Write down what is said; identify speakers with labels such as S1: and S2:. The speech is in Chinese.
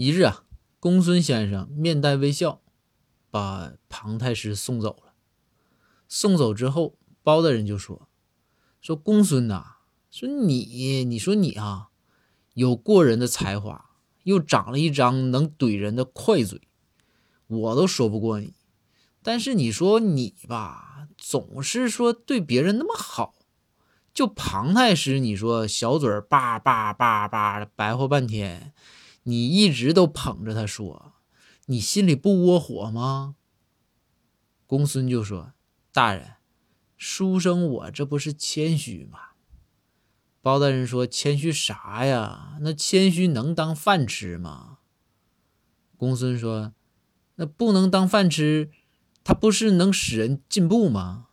S1: 一日啊，公孙先生面带微笑，把庞太师送走了。送走之后，包大人就说：“说公孙呐，说你，你说你啊，有过人的才华，又长了一张能怼人的快嘴，我都说不过你。但是你说你吧，总是说对别人那么好。就庞太师，你说小嘴叭叭叭叭的白话半天。”你一直都捧着他说，你心里不窝火吗？公孙就说：“大人，书生我这不是谦虚吗？”包大人说：“谦虚啥呀？那谦虚能当饭吃吗？”公孙说：“那不能当饭吃，他不是能使人进步吗？”